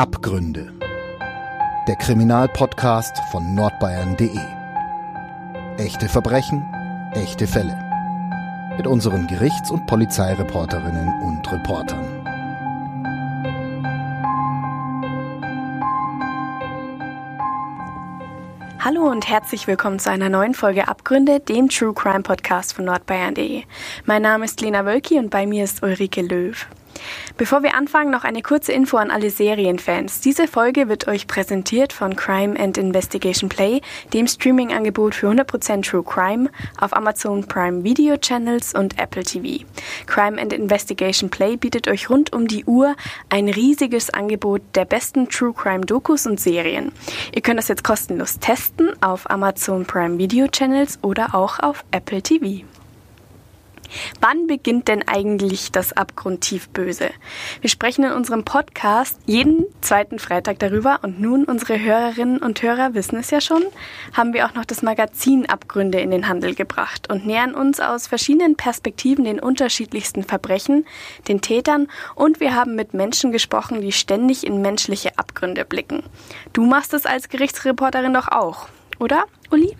Abgründe. Der Kriminalpodcast von nordbayern.de. Echte Verbrechen, echte Fälle. Mit unseren Gerichts- und Polizeireporterinnen und Reportern. Hallo und herzlich willkommen zu einer neuen Folge Abgründe, dem True Crime Podcast von nordbayern.de. Mein Name ist Lena Wölki und bei mir ist Ulrike Löw. Bevor wir anfangen, noch eine kurze Info an alle Serienfans. Diese Folge wird euch präsentiert von Crime and Investigation Play, dem Streaming-Angebot für 100% True Crime auf Amazon Prime Video Channels und Apple TV. Crime and Investigation Play bietet euch rund um die Uhr ein riesiges Angebot der besten True Crime Dokus und Serien. Ihr könnt das jetzt kostenlos testen auf Amazon Prime Video Channels oder auch auf Apple TV. Wann beginnt denn eigentlich das abgrundtief Böse? Wir sprechen in unserem Podcast jeden zweiten Freitag darüber und nun unsere Hörerinnen und Hörer wissen es ja schon, haben wir auch noch das Magazin Abgründe in den Handel gebracht und nähern uns aus verschiedenen Perspektiven den unterschiedlichsten Verbrechen, den Tätern und wir haben mit Menschen gesprochen, die ständig in menschliche Abgründe blicken. Du machst es als Gerichtsreporterin doch auch, oder, Uli?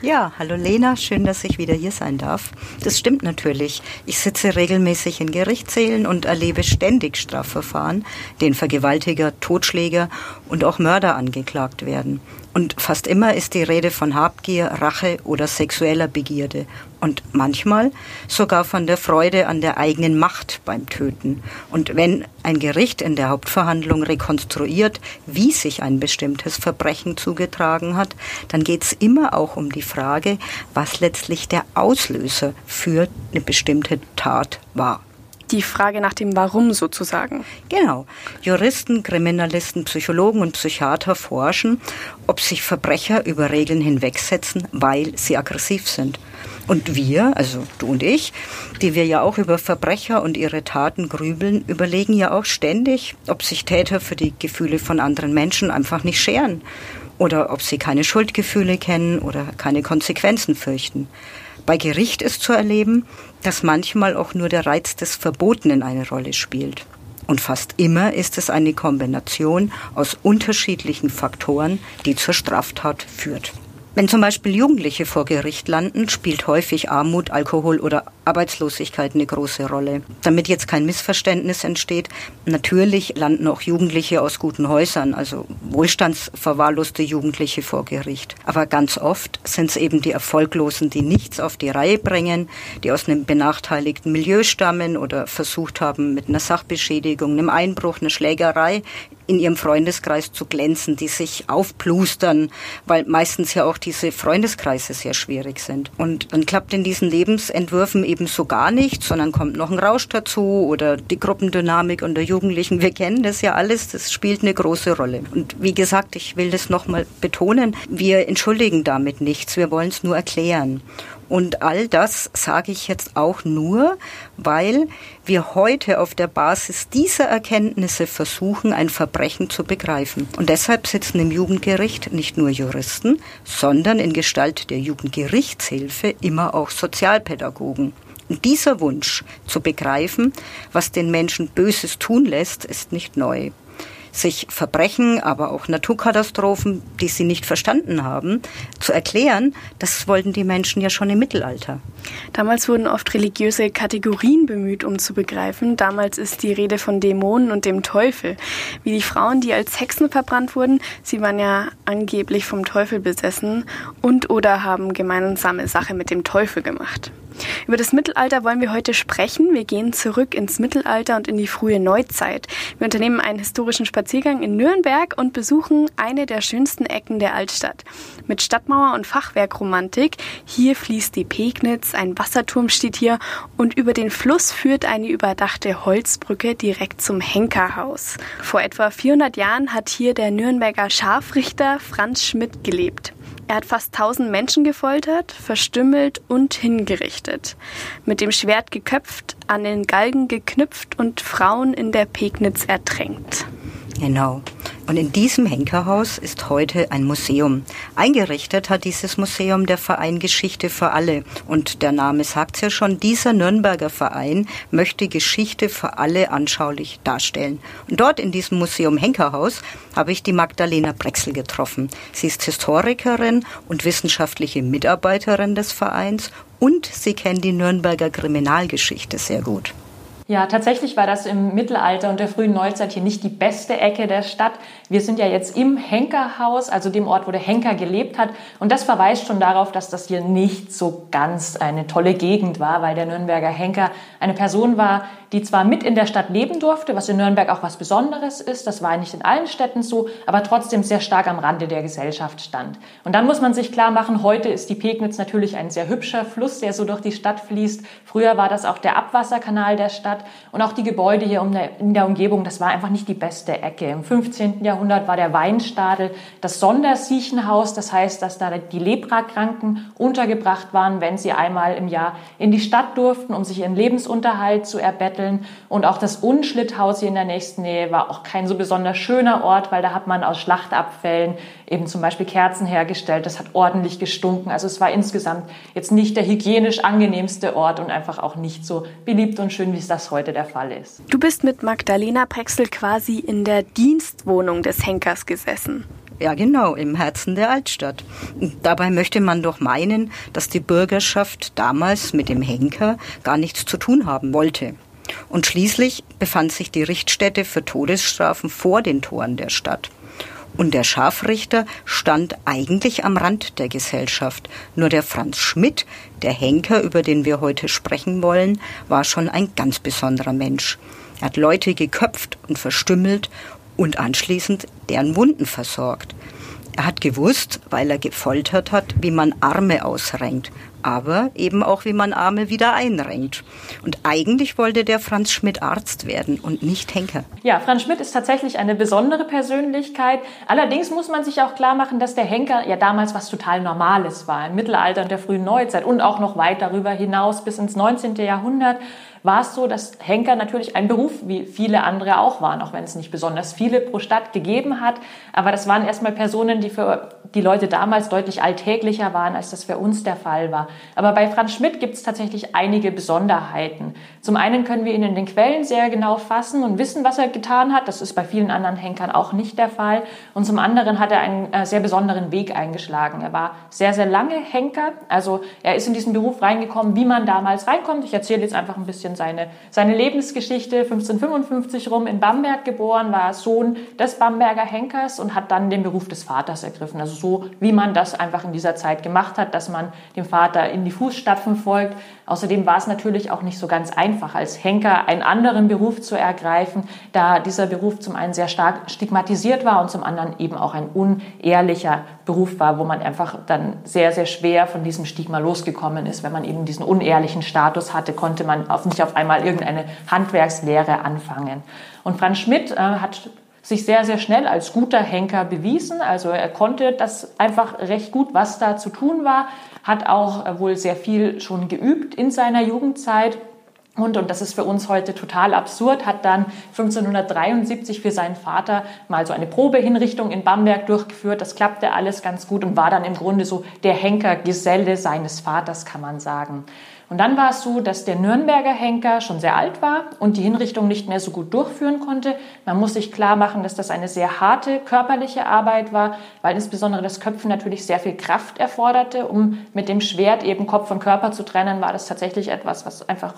Ja, hallo Lena, schön, dass ich wieder hier sein darf. Das stimmt natürlich. Ich sitze regelmäßig in Gerichtssälen und erlebe ständig Strafverfahren, denen Vergewaltiger, Totschläger und auch Mörder angeklagt werden. Und fast immer ist die Rede von Habgier, Rache oder sexueller Begierde. Und manchmal sogar von der Freude an der eigenen Macht beim Töten. Und wenn ein Gericht in der Hauptverhandlung rekonstruiert, wie sich ein bestimmtes Verbrechen zugetragen hat, dann geht es immer auch um die Frage, was letztlich der Auslöser für eine bestimmte Tat war die Frage nach dem Warum sozusagen. Genau. Juristen, Kriminalisten, Psychologen und Psychiater forschen, ob sich Verbrecher über Regeln hinwegsetzen, weil sie aggressiv sind. Und wir, also du und ich, die wir ja auch über Verbrecher und ihre Taten grübeln, überlegen ja auch ständig, ob sich Täter für die Gefühle von anderen Menschen einfach nicht scheren oder ob sie keine Schuldgefühle kennen oder keine Konsequenzen fürchten. Bei Gericht ist zu erleben, dass manchmal auch nur der Reiz des Verbotenen eine Rolle spielt. Und fast immer ist es eine Kombination aus unterschiedlichen Faktoren, die zur Straftat führt. Wenn zum Beispiel Jugendliche vor Gericht landen, spielt häufig Armut, Alkohol oder Arbeitslosigkeit eine große Rolle. Damit jetzt kein Missverständnis entsteht, natürlich landen auch Jugendliche aus guten Häusern, also wohlstandsverwahrloste Jugendliche vor Gericht. Aber ganz oft sind es eben die Erfolglosen, die nichts auf die Reihe bringen, die aus einem benachteiligten Milieu stammen oder versucht haben, mit einer Sachbeschädigung, einem Einbruch, einer Schlägerei in ihrem Freundeskreis zu glänzen, die sich aufplustern, weil meistens ja auch diese Freundeskreise sehr schwierig sind. Und dann klappt in diesen Lebensentwürfen eben so gar nichts, sondern kommt noch ein Rausch dazu oder die Gruppendynamik unter Jugendlichen. Wir kennen das ja alles, das spielt eine große Rolle. Und wie gesagt, ich will das nochmal betonen, wir entschuldigen damit nichts, wir wollen es nur erklären. Und all das sage ich jetzt auch nur, weil wir heute auf der Basis dieser Erkenntnisse versuchen, ein Verbrechen zu begreifen. Und deshalb sitzen im Jugendgericht nicht nur Juristen, sondern in Gestalt der Jugendgerichtshilfe immer auch Sozialpädagogen. Und dieser Wunsch zu begreifen, was den Menschen Böses tun lässt, ist nicht neu sich Verbrechen, aber auch Naturkatastrophen, die sie nicht verstanden haben, zu erklären, das wollten die Menschen ja schon im Mittelalter. Damals wurden oft religiöse Kategorien bemüht, um zu begreifen. Damals ist die Rede von Dämonen und dem Teufel. Wie die Frauen, die als Hexen verbrannt wurden, sie waren ja angeblich vom Teufel besessen und oder haben gemeinsame Sache mit dem Teufel gemacht. Über das Mittelalter wollen wir heute sprechen. Wir gehen zurück ins Mittelalter und in die frühe Neuzeit. Wir unternehmen einen historischen Spaziergang in Nürnberg und besuchen eine der schönsten Ecken der Altstadt. Mit Stadtmauer und Fachwerkromantik. Hier fließt die Pegnitz, ein Wasserturm steht hier und über den Fluss führt eine überdachte Holzbrücke direkt zum Henkerhaus. Vor etwa 400 Jahren hat hier der Nürnberger Scharfrichter Franz Schmidt gelebt. Er hat fast tausend Menschen gefoltert, verstümmelt und hingerichtet, mit dem Schwert geköpft, an den Galgen geknüpft und Frauen in der Pegnitz ertränkt. Genau. Und in diesem Henkerhaus ist heute ein Museum. Eingerichtet hat dieses Museum der Verein Geschichte für alle. Und der Name sagt es ja schon, dieser Nürnberger Verein möchte Geschichte für alle anschaulich darstellen. Und dort in diesem Museum Henkerhaus habe ich die Magdalena Brexel getroffen. Sie ist Historikerin und wissenschaftliche Mitarbeiterin des Vereins und sie kennt die Nürnberger Kriminalgeschichte sehr gut. Ja, tatsächlich war das im Mittelalter und der frühen Neuzeit hier nicht die beste Ecke der Stadt. Wir sind ja jetzt im Henkerhaus, also dem Ort, wo der Henker gelebt hat. Und das verweist schon darauf, dass das hier nicht so ganz eine tolle Gegend war, weil der Nürnberger Henker eine Person war, die zwar mit in der Stadt leben durfte, was in Nürnberg auch was Besonderes ist, das war nicht in allen Städten so, aber trotzdem sehr stark am Rande der Gesellschaft stand. Und dann muss man sich klar machen, heute ist die Pegnitz natürlich ein sehr hübscher Fluss, der so durch die Stadt fließt. Früher war das auch der Abwasserkanal der Stadt und auch die Gebäude hier in der Umgebung, das war einfach nicht die beste Ecke. Im 15. Jahrhundert war der Weinstadel das Sondersiechenhaus, das heißt, dass da die Leprakranken untergebracht waren, wenn sie einmal im Jahr in die Stadt durften, um sich ihren Lebensunterhalt zu erbetteln Betteln. Und auch das Unschlitthaus hier in der nächsten Nähe war auch kein so besonders schöner Ort, weil da hat man aus Schlachtabfällen eben zum Beispiel Kerzen hergestellt. Das hat ordentlich gestunken. Also es war insgesamt jetzt nicht der hygienisch angenehmste Ort und einfach auch nicht so beliebt und schön, wie es das heute der Fall ist. Du bist mit Magdalena Prexel quasi in der Dienstwohnung des Henkers gesessen. Ja, genau, im Herzen der Altstadt. Dabei möchte man doch meinen, dass die Bürgerschaft damals mit dem Henker gar nichts zu tun haben wollte. Und schließlich befand sich die Richtstätte für Todesstrafen vor den Toren der Stadt. Und der Scharfrichter stand eigentlich am Rand der Gesellschaft. Nur der Franz Schmidt, der Henker, über den wir heute sprechen wollen, war schon ein ganz besonderer Mensch. Er hat Leute geköpft und verstümmelt und anschließend deren Wunden versorgt. Er hat gewusst, weil er gefoltert hat, wie man Arme ausrenkt, aber eben auch, wie man Arme wieder einrenkt. Und eigentlich wollte der Franz Schmidt Arzt werden und nicht Henker. Ja, Franz Schmidt ist tatsächlich eine besondere Persönlichkeit. Allerdings muss man sich auch klar machen, dass der Henker ja damals was total Normales war, im Mittelalter und der frühen Neuzeit und auch noch weit darüber hinaus bis ins 19. Jahrhundert war es so, dass Henker natürlich ein Beruf wie viele andere auch waren, auch wenn es nicht besonders viele pro Stadt gegeben hat. Aber das waren erstmal Personen, die für die Leute damals deutlich alltäglicher waren, als das für uns der Fall war. Aber bei Franz Schmidt gibt es tatsächlich einige Besonderheiten. Zum einen können wir ihn in den Quellen sehr genau fassen und wissen, was er getan hat. Das ist bei vielen anderen Henkern auch nicht der Fall. Und zum anderen hat er einen äh, sehr besonderen Weg eingeschlagen. Er war sehr, sehr lange Henker. Also er ist in diesen Beruf reingekommen, wie man damals reinkommt. Ich erzähle jetzt einfach ein bisschen seine, seine Lebensgeschichte. 1555 rum in Bamberg geboren, war Sohn des Bamberger Henkers und hat dann den Beruf des Vaters ergriffen. Also so, wie man das einfach in dieser Zeit gemacht hat, dass man dem Vater in die Fußstapfen folgt. Außerdem war es natürlich auch nicht so ganz einfach, als Henker einen anderen Beruf zu ergreifen, da dieser Beruf zum einen sehr stark stigmatisiert war und zum anderen eben auch ein unehrlicher Beruf war, wo man einfach dann sehr, sehr schwer von diesem Stigma losgekommen ist. Wenn man eben diesen unehrlichen Status hatte, konnte man auf, nicht auf einmal irgendeine Handwerkslehre anfangen. Und Franz Schmidt äh, hat sich sehr, sehr schnell als guter Henker bewiesen. Also er konnte das einfach recht gut, was da zu tun war, hat auch äh, wohl sehr viel schon geübt in seiner Jugendzeit. Und, und das ist für uns heute total absurd, hat dann 1573 für seinen Vater mal so eine Probehinrichtung in Bamberg durchgeführt. Das klappte alles ganz gut und war dann im Grunde so der Henkergeselle seines Vaters, kann man sagen. Und dann war es so, dass der Nürnberger Henker schon sehr alt war und die Hinrichtung nicht mehr so gut durchführen konnte. Man muss sich klar machen, dass das eine sehr harte körperliche Arbeit war, weil insbesondere das Köpfen natürlich sehr viel Kraft erforderte. Um mit dem Schwert eben Kopf und Körper zu trennen, war das tatsächlich etwas, was einfach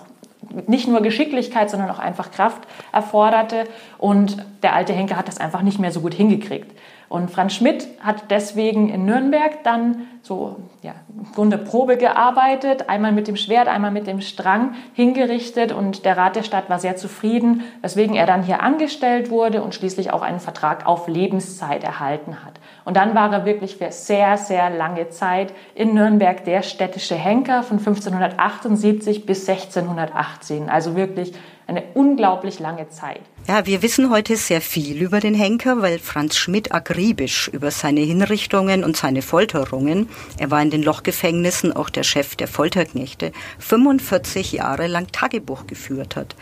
nicht nur Geschicklichkeit, sondern auch einfach Kraft erforderte. Und der alte Henker hat das einfach nicht mehr so gut hingekriegt. Und Franz Schmidt hat deswegen in Nürnberg dann so ja, im Grunde Probe gearbeitet, einmal mit dem Schwert, einmal mit dem Strang hingerichtet und der Rat der Stadt war sehr zufrieden, weswegen er dann hier angestellt wurde und schließlich auch einen Vertrag auf Lebenszeit erhalten hat. Und dann war er wirklich für sehr, sehr lange Zeit in Nürnberg der städtische Henker von 1578 bis 1618. Also wirklich eine unglaublich lange Zeit. Ja, wir wissen heute sehr viel über den Henker, weil Franz Schmidt akribisch über seine Hinrichtungen und seine Folterungen, er war in den Lochgefängnissen auch der Chef der Folterknechte, 45 Jahre lang Tagebuch geführt hat.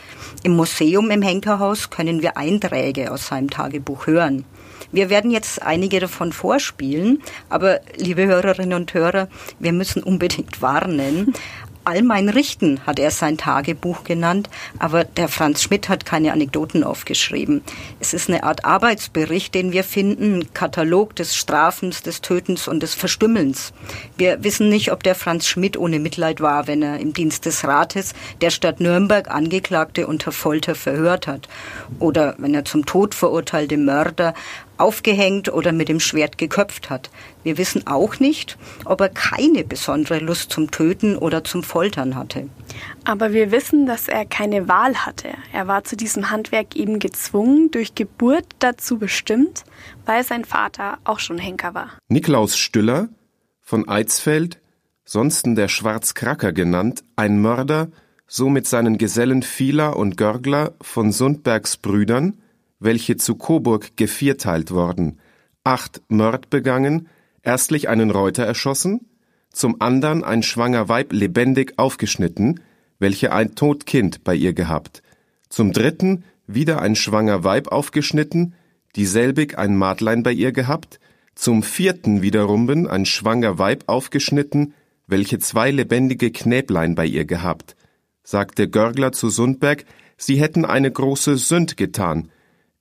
Im Museum im Henkerhaus können wir Einträge aus seinem Tagebuch hören. Wir werden jetzt einige davon vorspielen, aber liebe Hörerinnen und Hörer, wir müssen unbedingt warnen. All mein Richten hat er sein Tagebuch genannt, aber der Franz Schmidt hat keine Anekdoten aufgeschrieben. Es ist eine Art Arbeitsbericht, den wir finden, Katalog des Strafens, des Tötens und des Verstümmelns. Wir wissen nicht, ob der Franz Schmidt ohne Mitleid war, wenn er im Dienst des Rates der Stadt Nürnberg Angeklagte unter Folter verhört hat oder wenn er zum Tod verurteilte Mörder aufgehängt oder mit dem Schwert geköpft hat. Wir wissen auch nicht, ob er keine besondere Lust zum Töten oder zum Foltern hatte. Aber wir wissen, dass er keine Wahl hatte. Er war zu diesem Handwerk eben gezwungen, durch Geburt dazu bestimmt, weil sein Vater auch schon Henker war. Niklaus Stüller von Eidsfeld, sonsten der Schwarzkracker genannt, ein Mörder, so mit seinen Gesellen Fieler und Görgler von Sundbergs Brüdern, welche zu Coburg gevierteilt worden, acht Mord begangen, erstlich einen Reuter erschossen, zum andern ein schwanger Weib lebendig aufgeschnitten, welche ein tot Kind bei ihr gehabt, zum dritten wieder ein schwanger Weib aufgeschnitten, dieselbig ein Madlein bei ihr gehabt, zum vierten wiederumben ein schwanger Weib aufgeschnitten, welche zwei lebendige Knäblein bei ihr gehabt, sagte Görgler zu Sundberg, sie hätten eine große Sünd getan,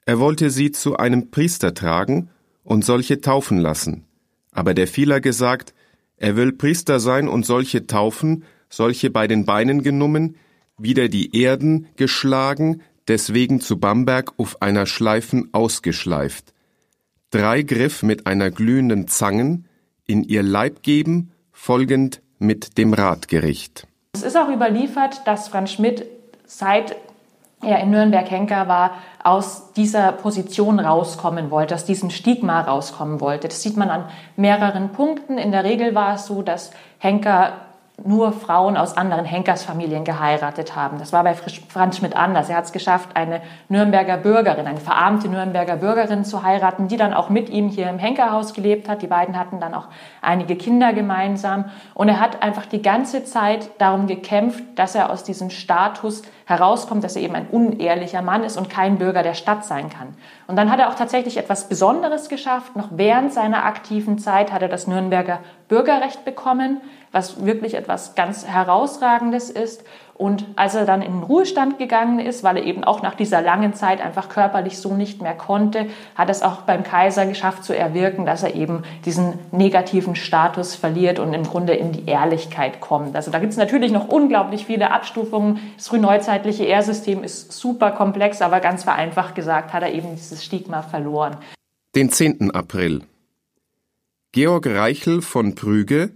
er wollte sie zu einem Priester tragen und solche taufen lassen. Aber der Vieler gesagt, er will Priester sein und solche taufen, solche bei den Beinen genommen, wieder die Erden geschlagen, deswegen zu Bamberg auf einer Schleifen ausgeschleift. Drei Griff mit einer glühenden Zangen, in ihr Leib geben, folgend mit dem Ratgericht. Es ist auch überliefert, dass Franz Schmidt seit er in Nürnberg-Henker war, aus dieser Position rauskommen wollte, aus diesem Stigma rauskommen wollte. Das sieht man an mehreren Punkten. In der Regel war es so, dass Henker nur Frauen aus anderen Henkersfamilien geheiratet haben. Das war bei Franz Schmidt anders. Er hat es geschafft, eine Nürnberger Bürgerin, eine verarmte Nürnberger Bürgerin zu heiraten, die dann auch mit ihm hier im Henkerhaus gelebt hat. Die beiden hatten dann auch einige Kinder gemeinsam. Und er hat einfach die ganze Zeit darum gekämpft, dass er aus diesem Status herauskommt, dass er eben ein unehrlicher Mann ist und kein Bürger der Stadt sein kann. Und dann hat er auch tatsächlich etwas Besonderes geschafft. Noch während seiner aktiven Zeit hat er das Nürnberger Bürgerrecht bekommen was wirklich etwas ganz Herausragendes ist. Und als er dann in den Ruhestand gegangen ist, weil er eben auch nach dieser langen Zeit einfach körperlich so nicht mehr konnte, hat es auch beim Kaiser geschafft zu erwirken, dass er eben diesen negativen Status verliert und im Grunde in die Ehrlichkeit kommt. Also da gibt es natürlich noch unglaublich viele Abstufungen. Das frühneuzeitliche Ehrsystem ist super komplex, aber ganz vereinfacht gesagt hat er eben dieses Stigma verloren. Den 10. April. Georg Reichel von Prüge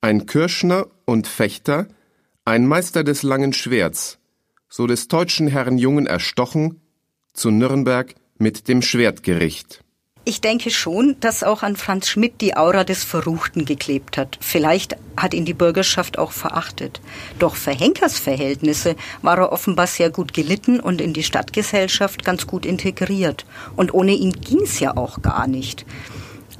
ein Kürschner und Fechter, ein Meister des langen Schwerts, so des teutschen Herrn Jungen erstochen, zu Nürnberg mit dem Schwertgericht. Ich denke schon, dass auch an Franz Schmidt die Aura des Verruchten geklebt hat. Vielleicht hat ihn die Bürgerschaft auch verachtet. Doch für Henkers Verhältnisse war er offenbar sehr gut gelitten und in die Stadtgesellschaft ganz gut integriert. Und ohne ihn ging's ja auch gar nicht.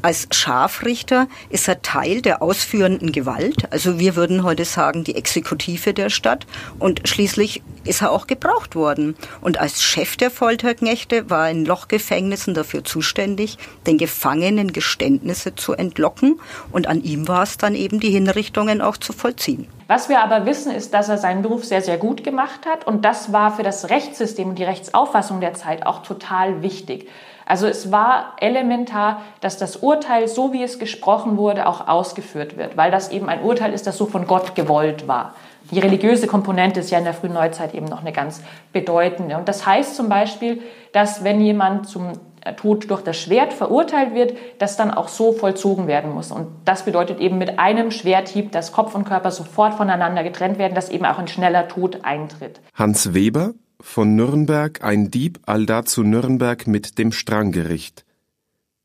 Als Scharfrichter ist er Teil der ausführenden Gewalt, also wir würden heute sagen die Exekutive der Stadt und schließlich ist er auch gebraucht worden. Und als Chef der Folterknechte war er in Lochgefängnissen dafür zuständig, den Gefangenen Geständnisse zu entlocken und an ihm war es dann eben die Hinrichtungen auch zu vollziehen. Was wir aber wissen, ist, dass er seinen Beruf sehr, sehr gut gemacht hat und das war für das Rechtssystem und die Rechtsauffassung der Zeit auch total wichtig. Also es war elementar, dass das Urteil, so wie es gesprochen wurde, auch ausgeführt wird, weil das eben ein Urteil ist, das so von Gott gewollt war. Die religiöse Komponente ist ja in der frühen Neuzeit eben noch eine ganz bedeutende. Und das heißt zum Beispiel, dass wenn jemand zum Tod durch das Schwert verurteilt wird, das dann auch so vollzogen werden muss. Und das bedeutet eben mit einem Schwerthieb, dass Kopf und Körper sofort voneinander getrennt werden, dass eben auch ein schneller Tod eintritt. Hans Weber von Nürnberg ein Dieb allda zu Nürnberg mit dem Stranggericht.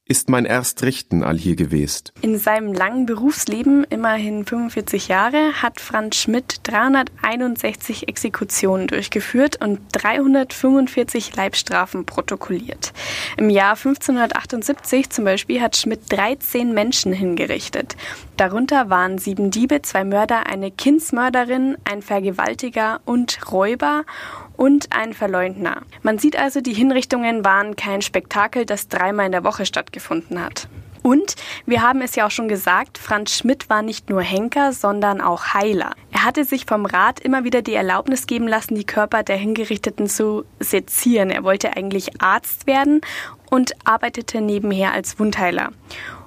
ist mein erst Richten allhier gewesen. In seinem langen Berufsleben, immerhin 45 Jahre, hat Franz Schmidt 361 Exekutionen durchgeführt und 345 Leibstrafen protokolliert. Im Jahr 1578 zum Beispiel hat Schmidt 13 Menschen hingerichtet. Darunter waren sieben Diebe, zwei Mörder, eine Kindsmörderin, ein Vergewaltiger und Räuber und ein Verleugner. Man sieht also, die Hinrichtungen waren kein Spektakel, das dreimal in der Woche stattgefunden hat. Und wir haben es ja auch schon gesagt, Franz Schmidt war nicht nur Henker, sondern auch Heiler. Er hatte sich vom Rat immer wieder die Erlaubnis geben lassen, die Körper der Hingerichteten zu sezieren. Er wollte eigentlich Arzt werden und arbeitete nebenher als Wundheiler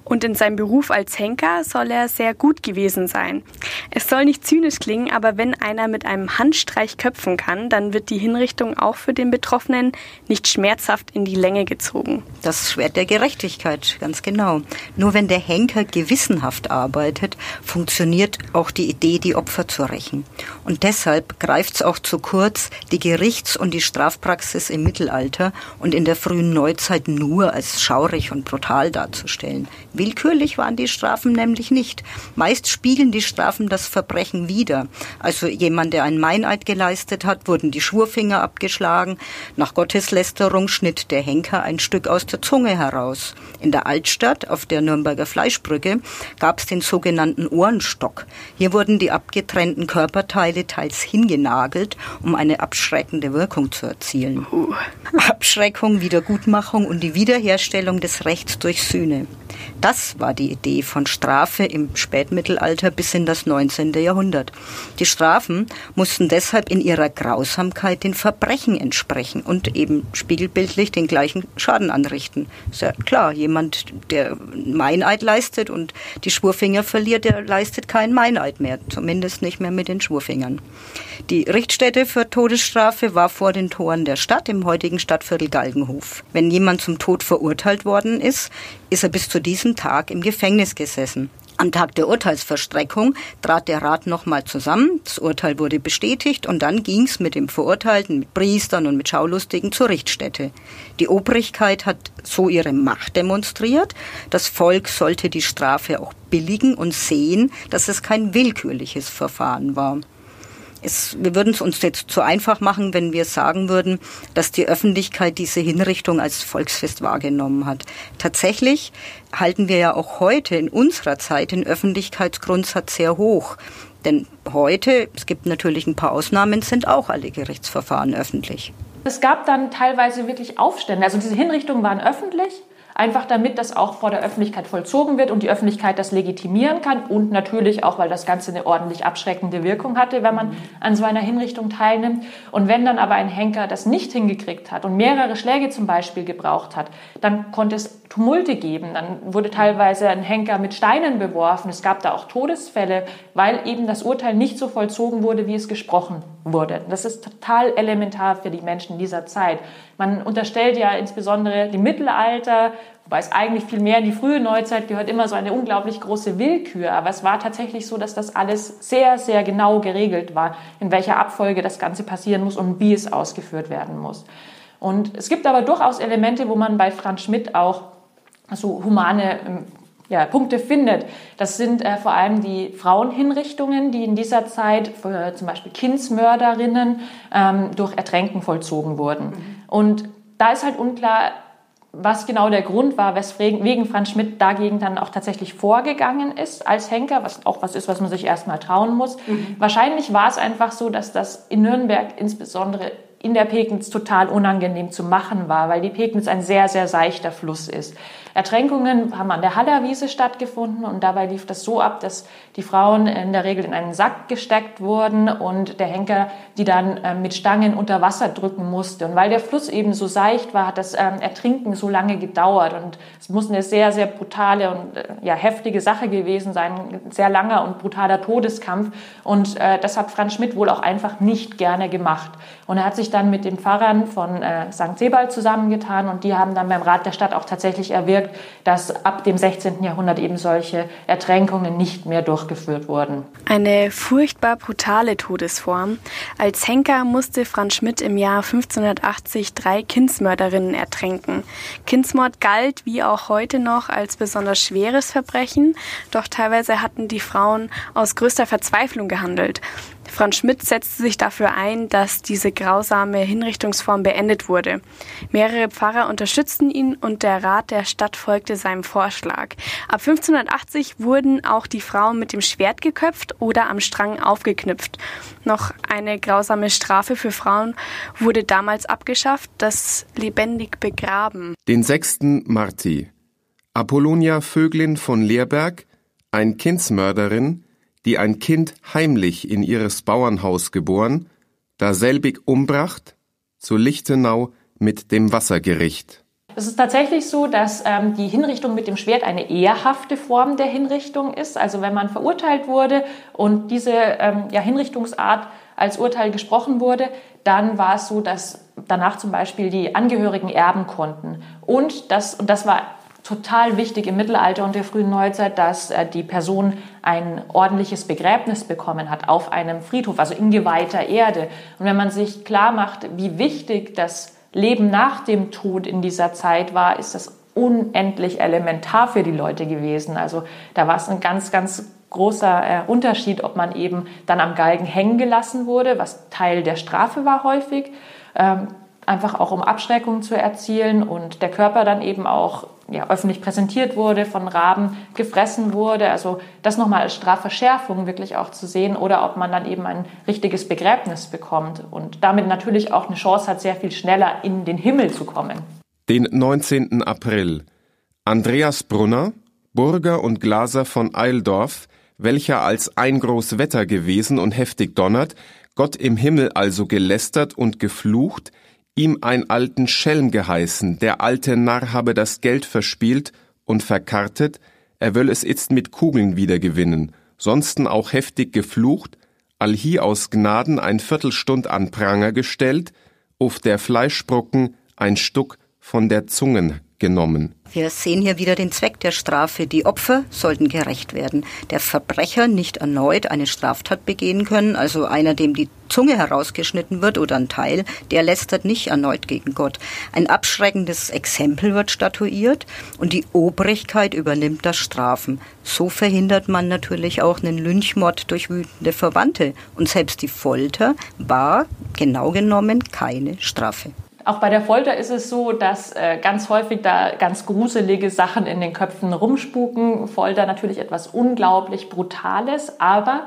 und in seinem Beruf als Henker soll er sehr gut gewesen sein. Es soll nicht zynisch klingen, aber wenn einer mit einem Handstreich köpfen kann, dann wird die Hinrichtung auch für den Betroffenen nicht schmerzhaft in die Länge gezogen. Das Schwert der Gerechtigkeit, ganz genau. Nur wenn der Henker gewissenhaft arbeitet, funktioniert auch die Idee, die Opfer zu rächen. Und deshalb greift es auch zu kurz, die Gerichts- und die Strafpraxis im Mittelalter und in der frühen Neuzeit nur als schaurig und brutal darzustellen. Willkürlich waren die Strafen nämlich nicht. Meist spiegeln die Strafen das Verbrechen wider. Also jemand, der einen Meineid geleistet hat, wurden die Schwurfinger abgeschlagen. Nach Gotteslästerung schnitt der Henker ein Stück aus der Zunge heraus. In der Altstadt, auf der Nürnberger Fleischbrücke, gab es den sogenannten Ohrenstock. Hier wurden die abgetrennten Körperteile teils hingenagelt, um eine abschreckende Wirkung zu erzielen. Uh. Abschreckung, Wiedergutmachung und die Wiederherstellung des Rechts durch Sühne. Das war die Idee von Strafe im Spätmittelalter bis in das 19. Jahrhundert. Die Strafen mussten deshalb in ihrer Grausamkeit den Verbrechen entsprechen und eben spiegelbildlich den gleichen Schaden anrichten. Ist ja klar, jemand, der Meineid leistet und die Schwurfinger verliert, der leistet keinen Meineid mehr, zumindest nicht mehr mit den Schwurfingern. Die Richtstätte für Todesstrafe war vor den Toren der Stadt im heutigen Stadtviertel Galgenhof. Wenn jemand zum Tod verurteilt worden ist, ist er bis zu diesem Tag im Gefängnis gesessen. Am Tag der Urteilsverstreckung trat der Rat nochmal zusammen, das Urteil wurde bestätigt und dann ging's mit dem Verurteilten, mit Priestern und mit Schaulustigen zur Richtstätte. Die Obrigkeit hat so ihre Macht demonstriert. Das Volk sollte die Strafe auch billigen und sehen, dass es kein willkürliches Verfahren war es, wir würden es uns jetzt zu einfach machen, wenn wir sagen würden, dass die Öffentlichkeit diese Hinrichtung als Volksfest wahrgenommen hat. Tatsächlich halten wir ja auch heute in unserer Zeit den Öffentlichkeitsgrundsatz sehr hoch. Denn heute, es gibt natürlich ein paar Ausnahmen, sind auch alle Gerichtsverfahren öffentlich. Es gab dann teilweise wirklich Aufstände. Also diese Hinrichtungen waren öffentlich einfach damit das auch vor der Öffentlichkeit vollzogen wird und die Öffentlichkeit das legitimieren kann und natürlich auch, weil das Ganze eine ordentlich abschreckende Wirkung hatte, wenn man an so einer Hinrichtung teilnimmt. Und wenn dann aber ein Henker das nicht hingekriegt hat und mehrere Schläge zum Beispiel gebraucht hat, dann konnte es Tumulte geben. Dann wurde teilweise ein Henker mit Steinen beworfen. Es gab da auch Todesfälle, weil eben das Urteil nicht so vollzogen wurde, wie es gesprochen wurde. Das ist total elementar für die Menschen dieser Zeit. Man unterstellt ja insbesondere im Mittelalter, wobei es eigentlich viel mehr in die frühe Neuzeit gehört, immer so eine unglaublich große Willkür. Aber es war tatsächlich so, dass das alles sehr, sehr genau geregelt war, in welcher Abfolge das Ganze passieren muss und wie es ausgeführt werden muss. Und es gibt aber durchaus Elemente, wo man bei Franz Schmidt auch so humane ähm, ja, Punkte findet. Das sind äh, vor allem die Frauenhinrichtungen, die in dieser Zeit für zum Beispiel Kindsmörderinnen ähm, durch Ertränken vollzogen wurden. Mhm. Und da ist halt unklar, was genau der Grund war, weswegen Franz Schmidt dagegen dann auch tatsächlich vorgegangen ist als Henker, was auch was ist, was man sich erstmal trauen muss. Mhm. Wahrscheinlich war es einfach so, dass das in Nürnberg insbesondere in der Pegnitz total unangenehm zu machen war, weil die Pegnitz ein sehr, sehr seichter Fluss ist. Ertränkungen haben an der Hallerwiese stattgefunden und dabei lief das so ab, dass die Frauen in der Regel in einen Sack gesteckt wurden und der Henker die dann ähm, mit Stangen unter Wasser drücken musste. Und weil der Fluss eben so seicht war, hat das ähm, Ertrinken so lange gedauert und es muss eine sehr, sehr brutale und äh, ja, heftige Sache gewesen sein, ein sehr langer und brutaler Todeskampf und äh, das hat Franz Schmidt wohl auch einfach nicht gerne gemacht. Und er hat sich dann mit den Pfarrern von äh, St. Sebald zusammengetan und die haben dann beim Rat der Stadt auch tatsächlich erwirkt, dass ab dem 16. Jahrhundert eben solche Ertränkungen nicht mehr durchgeführt wurden. Eine furchtbar brutale Todesform. Als Henker musste Franz Schmidt im Jahr 1580 drei Kindsmörderinnen ertränken. Kindsmord galt wie auch heute noch als besonders schweres Verbrechen, doch teilweise hatten die Frauen aus größter Verzweiflung gehandelt. Franz Schmidt setzte sich dafür ein, dass diese grausame Hinrichtungsform beendet wurde. Mehrere Pfarrer unterstützten ihn und der Rat der Stadt folgte seinem Vorschlag. Ab 1580 wurden auch die Frauen mit dem Schwert geköpft oder am Strang aufgeknüpft. Noch eine grausame Strafe für Frauen wurde damals abgeschafft, das lebendig begraben. Den sechsten Marti. Apollonia Vöglin von Leerberg, ein Kindsmörderin, die ein Kind heimlich in ihres Bauernhaus geboren, daselbig umbracht, zu Lichtenau mit dem Wassergericht. Es ist tatsächlich so, dass ähm, die Hinrichtung mit dem Schwert eine ehrhafte Form der Hinrichtung ist. Also wenn man verurteilt wurde und diese ähm, ja, Hinrichtungsart als Urteil gesprochen wurde, dann war es so, dass danach zum Beispiel die Angehörigen erben konnten. Und das, und das war total wichtig im Mittelalter und der frühen Neuzeit, dass äh, die Person ein ordentliches Begräbnis bekommen hat auf einem Friedhof, also in geweihter Erde. Und wenn man sich klar macht, wie wichtig das Leben nach dem Tod in dieser Zeit war, ist das unendlich elementar für die Leute gewesen. Also da war es ein ganz, ganz großer äh, Unterschied, ob man eben dann am Galgen hängen gelassen wurde, was Teil der Strafe war häufig, ähm, einfach auch um Abschreckung zu erzielen und der Körper dann eben auch ja, öffentlich präsentiert wurde, von Raben gefressen wurde. Also das nochmal als Strafverschärfung wirklich auch zu sehen oder ob man dann eben ein richtiges Begräbnis bekommt und damit natürlich auch eine Chance hat, sehr viel schneller in den Himmel zu kommen. Den 19. April. Andreas Brunner, Burger und Glaser von Eildorf, welcher als ein groß Wetter gewesen und heftig donnert, Gott im Himmel also gelästert und geflucht, ihm ein alten Schelm geheißen, der alte Narr habe das Geld verspielt und verkartet, er will es itzt mit Kugeln wiedergewinnen, sonsten auch heftig geflucht, allhie aus Gnaden ein Viertelstund an Pranger gestellt, auf der Fleischbrocken ein Stuck von der Zungen genommen. Wir sehen hier wieder den Zweck der Strafe. Die Opfer sollten gerecht werden. Der Verbrecher nicht erneut eine Straftat begehen können, also einer, dem die Zunge herausgeschnitten wird oder ein Teil, der lästert nicht erneut gegen Gott. Ein abschreckendes Exempel wird statuiert und die Obrigkeit übernimmt das Strafen. So verhindert man natürlich auch einen Lynchmord durch wütende Verwandte. Und selbst die Folter war genau genommen keine Strafe. Auch bei der Folter ist es so, dass äh, ganz häufig da ganz gruselige Sachen in den Köpfen rumspuken. Folter natürlich etwas unglaublich Brutales, aber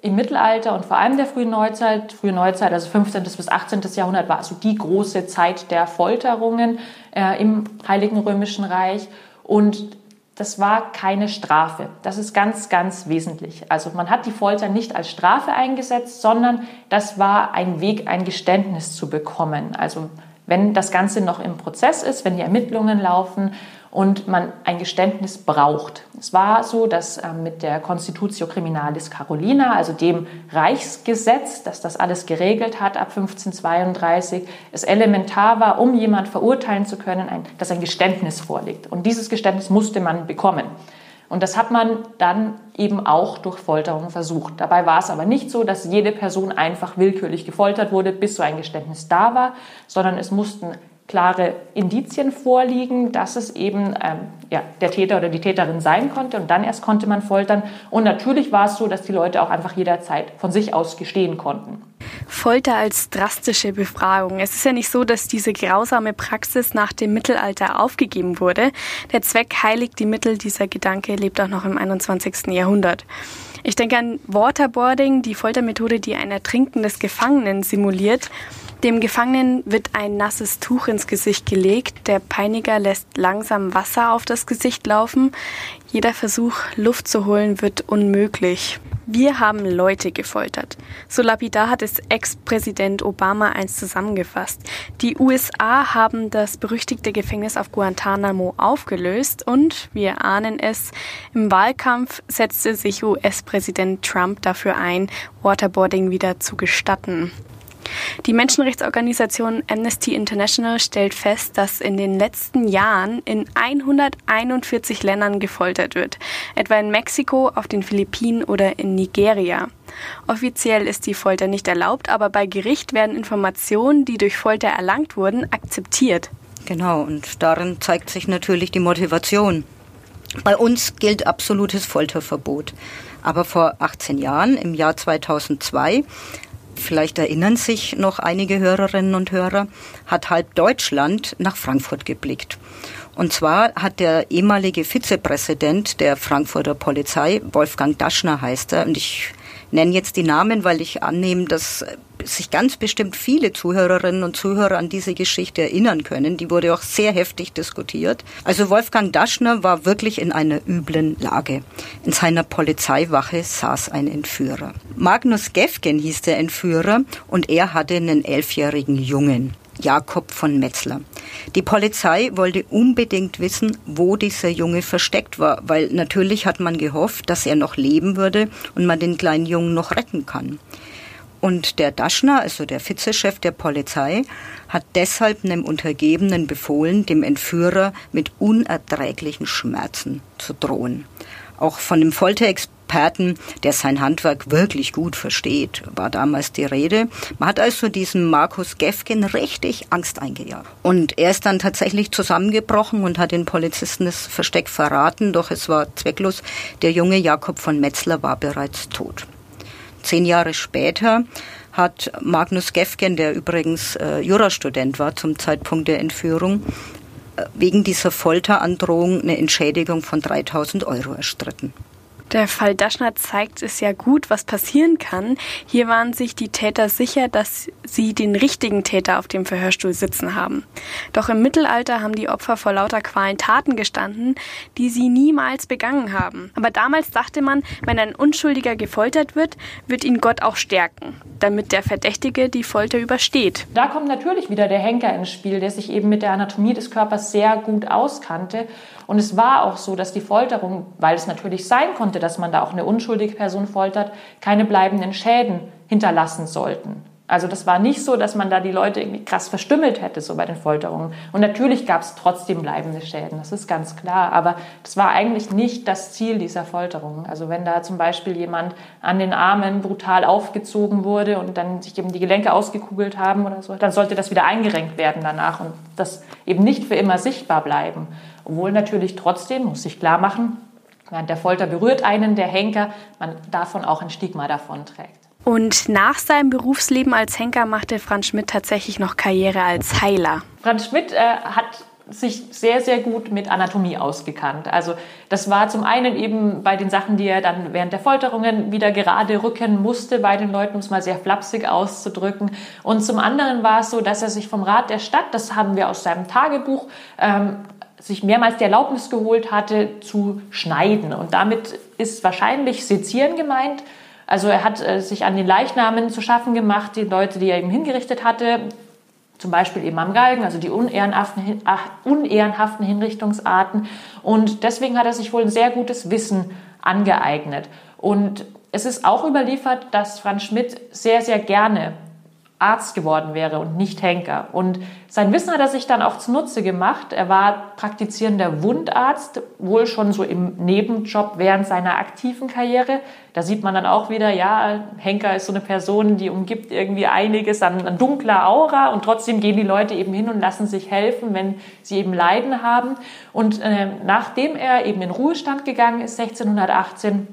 im Mittelalter und vor allem der frühen Neuzeit, frühe Neuzeit, also 15. bis 18. Jahrhundert, war also die große Zeit der Folterungen äh, im Heiligen Römischen Reich. Und das war keine Strafe. Das ist ganz, ganz wesentlich. Also man hat die Folter nicht als Strafe eingesetzt, sondern das war ein Weg, ein Geständnis zu bekommen. Also wenn das Ganze noch im Prozess ist, wenn die Ermittlungen laufen und man ein Geständnis braucht. Es war so, dass äh, mit der Constitutio Criminalis Carolina, also dem Reichsgesetz, das das alles geregelt hat ab 1532, es elementar war, um jemand verurteilen zu können, dass ein Geständnis vorliegt. Und dieses Geständnis musste man bekommen. Und das hat man dann eben auch durch Folterung versucht. Dabei war es aber nicht so, dass jede Person einfach willkürlich gefoltert wurde, bis so ein Geständnis da war, sondern es mussten klare Indizien vorliegen, dass es eben ähm, ja, der Täter oder die Täterin sein konnte und dann erst konnte man foltern. Und natürlich war es so, dass die Leute auch einfach jederzeit von sich aus gestehen konnten. Folter als drastische Befragung. Es ist ja nicht so, dass diese grausame Praxis nach dem Mittelalter aufgegeben wurde. Der Zweck heiligt die Mittel. Dieser Gedanke lebt auch noch im 21. Jahrhundert. Ich denke an Waterboarding, die Foltermethode, die ein ertrinkendes Gefangenen simuliert. Dem Gefangenen wird ein nasses Tuch ins Gesicht gelegt. Der Peiniger lässt langsam Wasser auf das Gesicht laufen. Jeder Versuch, Luft zu holen, wird unmöglich. Wir haben Leute gefoltert. So lapidar hat es Ex-Präsident Obama einst zusammengefasst. Die USA haben das berüchtigte Gefängnis auf Guantanamo aufgelöst und, wir ahnen es, im Wahlkampf setzte sich US-Präsident Trump dafür ein, Waterboarding wieder zu gestatten. Die Menschenrechtsorganisation Amnesty International stellt fest, dass in den letzten Jahren in 141 Ländern gefoltert wird, etwa in Mexiko, auf den Philippinen oder in Nigeria. Offiziell ist die Folter nicht erlaubt, aber bei Gericht werden Informationen, die durch Folter erlangt wurden, akzeptiert. Genau, und darin zeigt sich natürlich die Motivation. Bei uns gilt absolutes Folterverbot. Aber vor 18 Jahren, im Jahr 2002, vielleicht erinnern sich noch einige Hörerinnen und Hörer, hat halb Deutschland nach Frankfurt geblickt. Und zwar hat der ehemalige Vizepräsident der Frankfurter Polizei, Wolfgang Daschner heißt er, und ich nenne jetzt die Namen, weil ich annehme, dass sich ganz bestimmt viele Zuhörerinnen und Zuhörer an diese Geschichte erinnern können. Die wurde auch sehr heftig diskutiert. Also Wolfgang Daschner war wirklich in einer üblen Lage. In seiner Polizeiwache saß ein Entführer. Magnus Gefgen hieß der Entführer und er hatte einen elfjährigen Jungen. Jakob von Metzler. Die Polizei wollte unbedingt wissen, wo dieser Junge versteckt war, weil natürlich hat man gehofft, dass er noch leben würde und man den kleinen Jungen noch retten kann. Und der Daschner, also der Vizechef der Polizei, hat deshalb einem Untergebenen befohlen, dem Entführer mit unerträglichen Schmerzen zu drohen. Auch von dem Folterexperten, der sein Handwerk wirklich gut versteht, war damals die Rede. Man hat also diesem Markus Gefgen richtig Angst eingejagt. Und er ist dann tatsächlich zusammengebrochen und hat den Polizisten das Versteck verraten, doch es war zwecklos. Der junge Jakob von Metzler war bereits tot. Zehn Jahre später hat Magnus Gefgen, der übrigens äh, Jurastudent war zum Zeitpunkt der Entführung, äh, wegen dieser Folterandrohung eine Entschädigung von 3000 Euro erstritten. Der Fall Daschner zeigt es ja gut, was passieren kann. Hier waren sich die Täter sicher, dass sie den richtigen Täter auf dem Verhörstuhl sitzen haben. Doch im Mittelalter haben die Opfer vor lauter Qualen Taten gestanden, die sie niemals begangen haben. Aber damals dachte man, wenn ein Unschuldiger gefoltert wird, wird ihn Gott auch stärken, damit der Verdächtige die Folter übersteht. Da kommt natürlich wieder der Henker ins Spiel, der sich eben mit der Anatomie des Körpers sehr gut auskannte und es war auch so, dass die Folterung, weil es natürlich sein konnte, dass man da auch eine unschuldige Person foltert, keine bleibenden Schäden hinterlassen sollten. Also das war nicht so, dass man da die Leute irgendwie krass verstümmelt hätte, so bei den Folterungen. Und natürlich gab es trotzdem bleibende Schäden, das ist ganz klar. Aber das war eigentlich nicht das Ziel dieser Folterungen. Also wenn da zum Beispiel jemand an den Armen brutal aufgezogen wurde und dann sich eben die Gelenke ausgekugelt haben oder so, dann sollte das wieder eingerenkt werden danach und das eben nicht für immer sichtbar bleiben. Obwohl natürlich trotzdem, muss sich klar machen, während der Folter berührt einen der Henker, man davon auch ein Stigma davon trägt. Und nach seinem Berufsleben als Henker machte Franz Schmidt tatsächlich noch Karriere als Heiler. Franz Schmidt äh, hat sich sehr, sehr gut mit Anatomie ausgekannt. Also das war zum einen eben bei den Sachen, die er dann während der Folterungen wieder gerade rücken musste bei den Leuten, um es mal sehr flapsig auszudrücken. Und zum anderen war es so, dass er sich vom Rat der Stadt, das haben wir aus seinem Tagebuch, ähm, sich mehrmals die Erlaubnis geholt hatte, zu schneiden. Und damit ist wahrscheinlich Sezieren gemeint. Also er hat äh, sich an den Leichnamen zu schaffen gemacht, die Leute, die er eben hingerichtet hatte, zum Beispiel eben am Galgen, also die unehrenhaften, unehrenhaften Hinrichtungsarten. Und deswegen hat er sich wohl ein sehr gutes Wissen angeeignet. Und es ist auch überliefert, dass Franz Schmidt sehr, sehr gerne Arzt geworden wäre und nicht Henker. Und sein Wissen hat er sich dann auch zunutze gemacht. Er war praktizierender Wundarzt, wohl schon so im Nebenjob während seiner aktiven Karriere. Da sieht man dann auch wieder, ja, Henker ist so eine Person, die umgibt irgendwie einiges an, an dunkler Aura und trotzdem gehen die Leute eben hin und lassen sich helfen, wenn sie eben Leiden haben. Und äh, nachdem er eben in Ruhestand gegangen ist, 1618,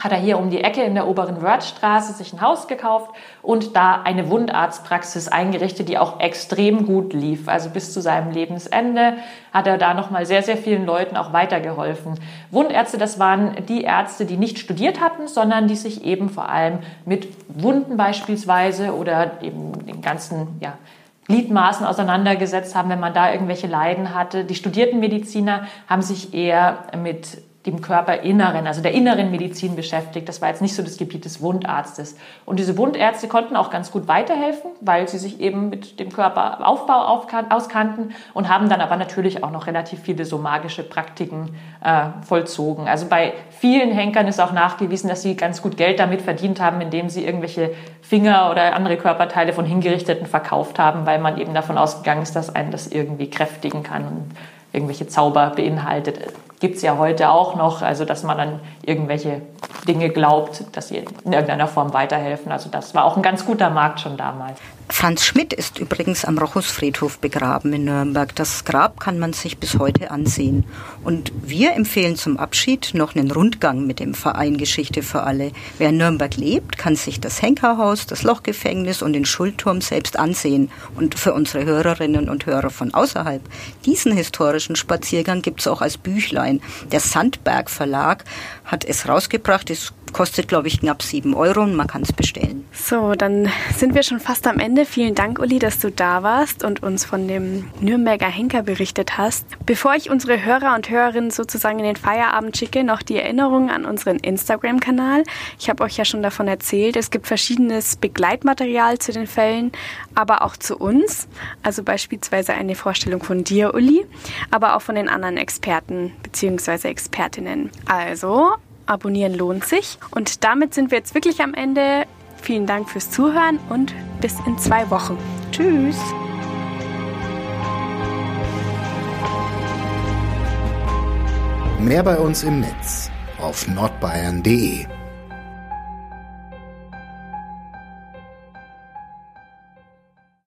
hat er hier um die Ecke in der oberen Wörthstraße sich ein Haus gekauft und da eine Wundarztpraxis eingerichtet, die auch extrem gut lief. Also bis zu seinem Lebensende hat er da nochmal sehr, sehr vielen Leuten auch weitergeholfen. Wundärzte, das waren die Ärzte, die nicht studiert hatten, sondern die sich eben vor allem mit Wunden beispielsweise oder eben den ganzen, ja, Gliedmaßen auseinandergesetzt haben, wenn man da irgendwelche Leiden hatte. Die studierten Mediziner haben sich eher mit dem Körperinneren, also der inneren Medizin beschäftigt. Das war jetzt nicht so das Gebiet des Wundarztes. Und diese Wundärzte konnten auch ganz gut weiterhelfen, weil sie sich eben mit dem Körperaufbau auskannten und haben dann aber natürlich auch noch relativ viele so magische Praktiken äh, vollzogen. Also bei vielen Henkern ist auch nachgewiesen, dass sie ganz gut Geld damit verdient haben, indem sie irgendwelche Finger oder andere Körperteile von Hingerichteten verkauft haben, weil man eben davon ausgegangen ist, dass einen das irgendwie kräftigen kann und irgendwelche Zauber beinhaltet. Gibt es ja heute auch noch, also dass man dann irgendwelche Dinge glaubt, dass sie in irgendeiner Form weiterhelfen. Also das war auch ein ganz guter Markt schon damals. Franz Schmidt ist übrigens am Rochusfriedhof begraben in Nürnberg. Das Grab kann man sich bis heute ansehen. Und wir empfehlen zum Abschied noch einen Rundgang mit dem Verein Geschichte für alle. Wer in Nürnberg lebt, kann sich das Henkerhaus, das Lochgefängnis und den Schulturm selbst ansehen. Und für unsere Hörerinnen und Hörer von außerhalb, diesen historischen Spaziergang gibt es auch als Büchlein. Der Sandberg Verlag hat es rausgebracht. Es kostet, glaube ich, knapp sieben Euro und man kann es bestellen. So, dann sind wir schon fast am Ende. Vielen Dank, Uli, dass du da warst und uns von dem Nürnberger Henker berichtet hast. Bevor ich unsere Hörer und Hörerinnen sozusagen in den Feierabend schicke, noch die Erinnerung an unseren Instagram-Kanal. Ich habe euch ja schon davon erzählt, es gibt verschiedenes Begleitmaterial zu den Fällen, aber auch zu uns. Also beispielsweise eine Vorstellung von dir, Uli, aber auch von den anderen Experten bzw. Expertinnen. Also Abonnieren lohnt sich. Und damit sind wir jetzt wirklich am Ende. Vielen Dank fürs Zuhören und bis in zwei Wochen. Tschüss. Mehr bei uns im Netz auf nordbayern.de